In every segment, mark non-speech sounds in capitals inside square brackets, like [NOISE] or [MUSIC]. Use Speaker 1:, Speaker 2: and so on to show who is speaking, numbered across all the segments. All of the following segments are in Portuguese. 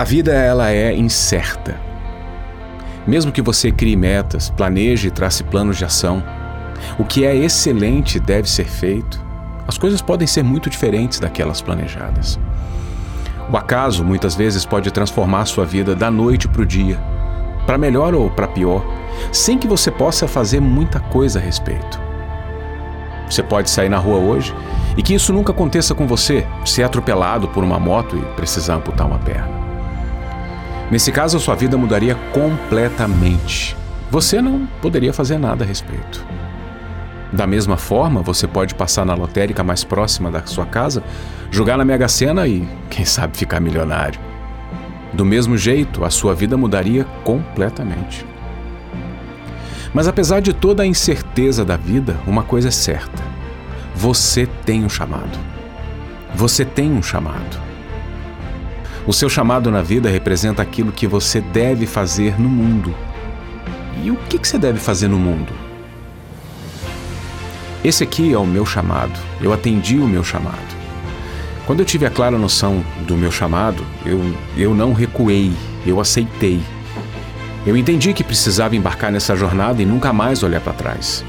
Speaker 1: A vida ela é incerta. Mesmo que você crie metas, planeje e trace planos de ação, o que é excelente deve ser feito. As coisas podem ser muito diferentes daquelas planejadas. O acaso muitas vezes pode transformar sua vida da noite para o dia, para melhor ou para pior, sem que você possa fazer muita coisa a respeito. Você pode sair na rua hoje e que isso nunca aconteça com você, ser atropelado por uma moto e precisar amputar uma perna. Nesse caso, a sua vida mudaria completamente. Você não poderia fazer nada a respeito. Da mesma forma, você pode passar na lotérica mais próxima da sua casa, jogar na Mega Sena e, quem sabe, ficar milionário. Do mesmo jeito, a sua vida mudaria completamente. Mas apesar de toda a incerteza da vida, uma coisa é certa: você tem um chamado. Você tem um chamado. O seu chamado na vida representa aquilo que você deve fazer no mundo. E o que você deve fazer no mundo? Esse aqui é o meu chamado. Eu atendi o meu chamado. Quando eu tive a clara noção do meu chamado, eu, eu não recuei, eu aceitei. Eu entendi que precisava embarcar nessa jornada e nunca mais olhar para trás.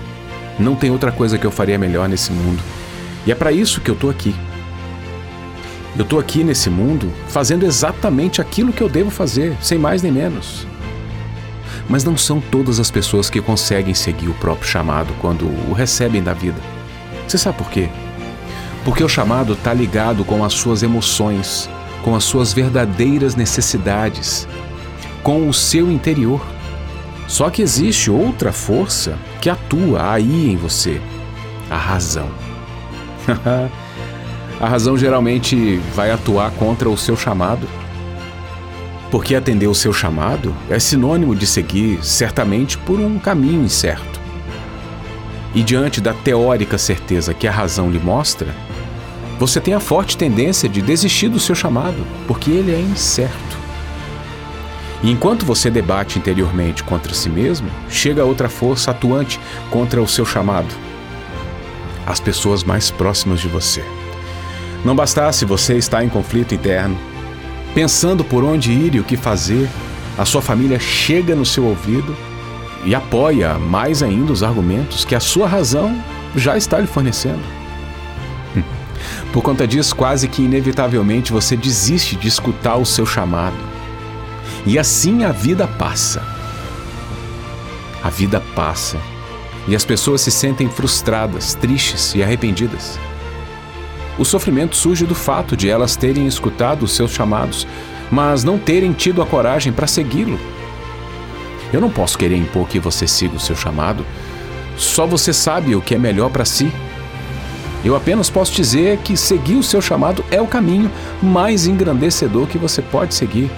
Speaker 1: Não tem outra coisa que eu faria melhor nesse mundo. E é para isso que eu tô aqui. Eu estou aqui nesse mundo fazendo exatamente aquilo que eu devo fazer, sem mais nem menos. Mas não são todas as pessoas que conseguem seguir o próprio chamado quando o recebem da vida. Você sabe por quê? Porque o chamado está ligado com as suas emoções, com as suas verdadeiras necessidades, com o seu interior. Só que existe outra força que atua aí em você: a razão. [LAUGHS] a razão geralmente vai atuar contra o seu chamado. Porque atender o seu chamado é sinônimo de seguir certamente por um caminho incerto. E diante da teórica certeza que a razão lhe mostra, você tem a forte tendência de desistir do seu chamado, porque ele é incerto. E enquanto você debate interiormente contra si mesmo, chega outra força atuante contra o seu chamado. As pessoas mais próximas de você. Não bastasse você estar em conflito interno, pensando por onde ir e o que fazer, a sua família chega no seu ouvido e apoia mais ainda os argumentos que a sua razão já está lhe fornecendo. Hum. Por conta disso, quase que inevitavelmente você desiste de escutar o seu chamado. E assim a vida passa. A vida passa e as pessoas se sentem frustradas, tristes e arrependidas. O sofrimento surge do fato de elas terem escutado os seus chamados, mas não terem tido a coragem para segui-lo. Eu não posso querer impor que você siga o seu chamado. Só você sabe o que é melhor para si. Eu apenas posso dizer que seguir o seu chamado é o caminho mais engrandecedor que você pode seguir.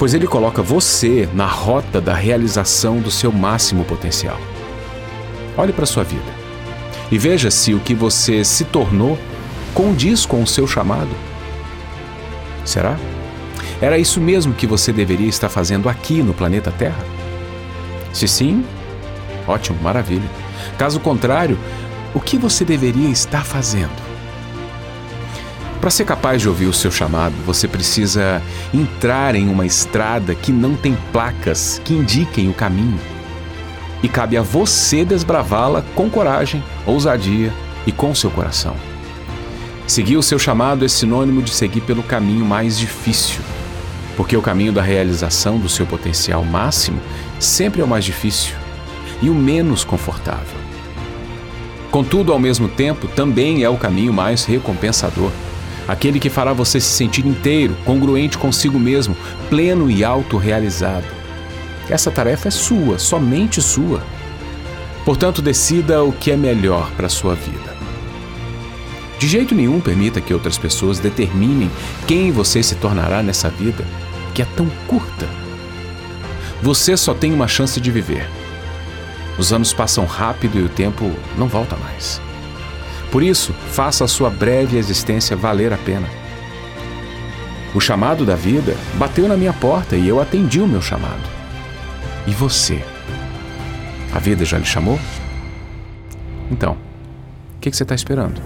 Speaker 1: Pois ele coloca você na rota da realização do seu máximo potencial. Olhe para sua vida e veja se o que você se tornou condiz com o seu chamado? Será? Era isso mesmo que você deveria estar fazendo aqui no planeta Terra? Se sim, ótimo, maravilha. Caso contrário, o que você deveria estar fazendo? Para ser capaz de ouvir o seu chamado, você precisa entrar em uma estrada que não tem placas que indiquem o caminho. E cabe a você desbravá-la com coragem, ousadia e com seu coração. Seguir o seu chamado é sinônimo de seguir pelo caminho mais difícil, porque o caminho da realização do seu potencial máximo sempre é o mais difícil e o menos confortável. Contudo, ao mesmo tempo, também é o caminho mais recompensador, aquele que fará você se sentir inteiro, congruente consigo mesmo, pleno e autorrealizado. Essa tarefa é sua, somente sua. Portanto, decida o que é melhor para a sua vida. De jeito nenhum permita que outras pessoas determinem quem você se tornará nessa vida que é tão curta. Você só tem uma chance de viver. Os anos passam rápido e o tempo não volta mais. Por isso, faça a sua breve existência valer a pena. O chamado da vida bateu na minha porta e eu atendi o meu chamado. E você? A vida já lhe chamou? Então, o que, que você está esperando?